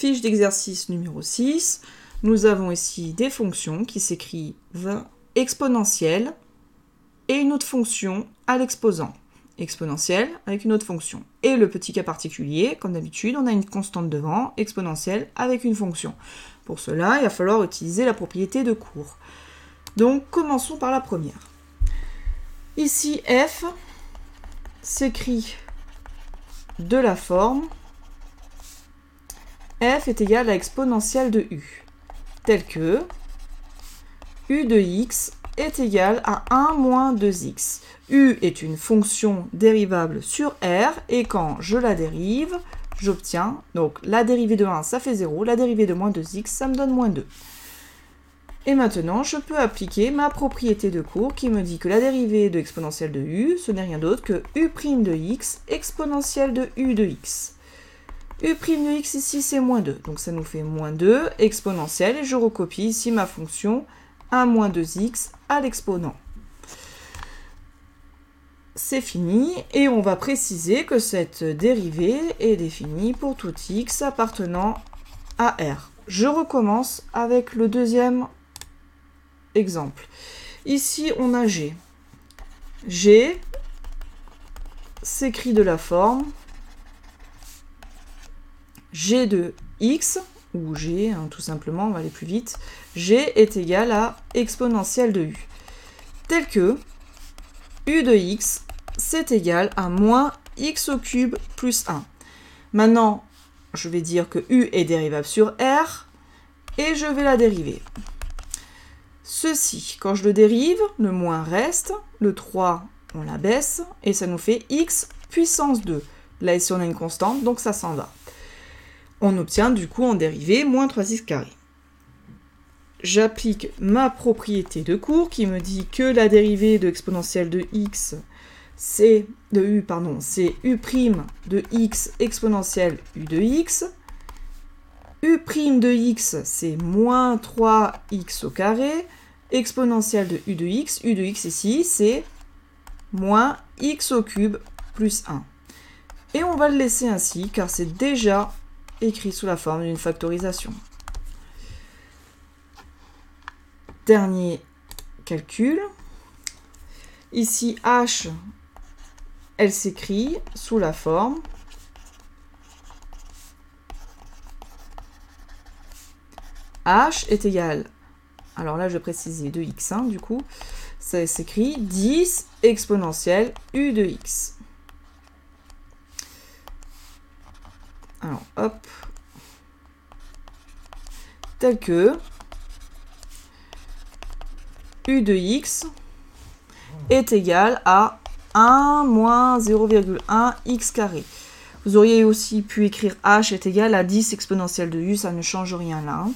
Fiche d'exercice numéro 6. Nous avons ici des fonctions qui s'écrivent exponentielle et une autre fonction à l'exposant. Exponentielle avec une autre fonction. Et le petit cas particulier, comme d'habitude, on a une constante devant, exponentielle avec une fonction. Pour cela, il va falloir utiliser la propriété de cours. Donc, commençons par la première. Ici, f s'écrit de la forme f est égal à exponentielle de u, tel que u de x est égal à 1 moins 2x. u est une fonction dérivable sur r, et quand je la dérive, j'obtiens, donc la dérivée de 1, ça fait 0, la dérivée de moins 2x, ça me donne moins 2. Et maintenant, je peux appliquer ma propriété de cours qui me dit que la dérivée de exponentielle de u, ce n'est rien d'autre que u' de x exponentielle de u de x. u' de x ici, c'est moins 2. Donc ça nous fait moins 2 exponentielle. Et je recopie ici ma fonction 1 moins 2x à l'exponent. C'est fini. Et on va préciser que cette dérivée est définie pour tout x appartenant à R. Je recommence avec le deuxième exemple. Ici, on a G. G s'écrit de la forme G de x, ou G, hein, tout simplement, on va aller plus vite, G est égal à exponentielle de u. Tel que u de x, c'est égal à moins x au cube plus 1. Maintenant, je vais dire que u est dérivable sur r, et je vais la dériver. Ceci, quand je le dérive, le moins reste, le 3, on la baisse, et ça nous fait x puissance 2. Là, ici, on a une constante, donc ça s'en va. On obtient du coup en dérivée moins 3x carré. J'applique ma propriété de cours qui me dit que la dérivée de l'exponentielle de x, c'est de u, pardon, c'est u' de x exponentielle u de x. u' de x, c'est moins 3x au carré exponentielle de u de x. u de x ici, c'est moins x au cube plus 1. Et on va le laisser ainsi, car c'est déjà écrit sous la forme d'une factorisation. Dernier calcul. Ici, h, elle s'écrit sous la forme h est égal alors là je préciser 2x, hein, du coup, ça s'écrit 10 exponentielle u de x. Alors, hop. Tel que u de x est égal à 1 moins 0,1 x carré. Vous auriez aussi pu écrire h est égal à 10 exponentielle de u, ça ne change rien là. Hein.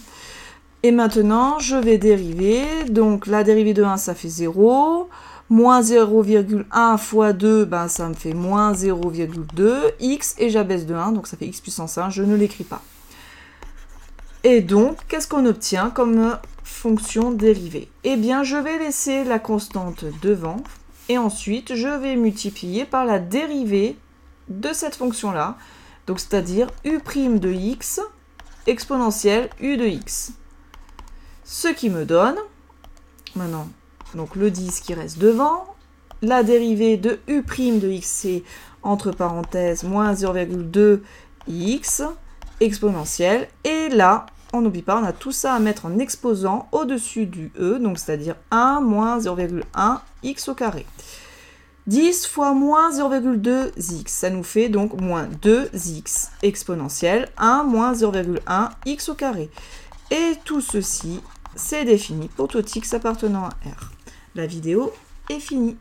Et maintenant, je vais dériver. Donc, la dérivée de 1, ça fait 0. Moins 0,1 fois 2, ben, ça me fait moins 0,2. x, et j'abaisse de 1, donc ça fait x puissance 1. Je ne l'écris pas. Et donc, qu'est-ce qu'on obtient comme fonction dérivée? Eh bien, je vais laisser la constante devant. Et ensuite, je vais multiplier par la dérivée de cette fonction-là. Donc, c'est-à-dire u' de x exponentielle u de x. Ce qui me donne, maintenant, donc le 10 qui reste devant, la dérivée de u' de x, c'est entre parenthèses moins 0,2 x exponentielle. Et là, on n'oublie pas, on a tout ça à mettre en exposant au-dessus du e, donc c'est-à-dire 1 moins 0,1 x au carré. 10 fois moins 0,2x, ça nous fait donc moins 2x exponentielle 1 moins 0,1 x au carré. Et tout ceci c'est défini pour tout x appartenant à R. La vidéo est finie.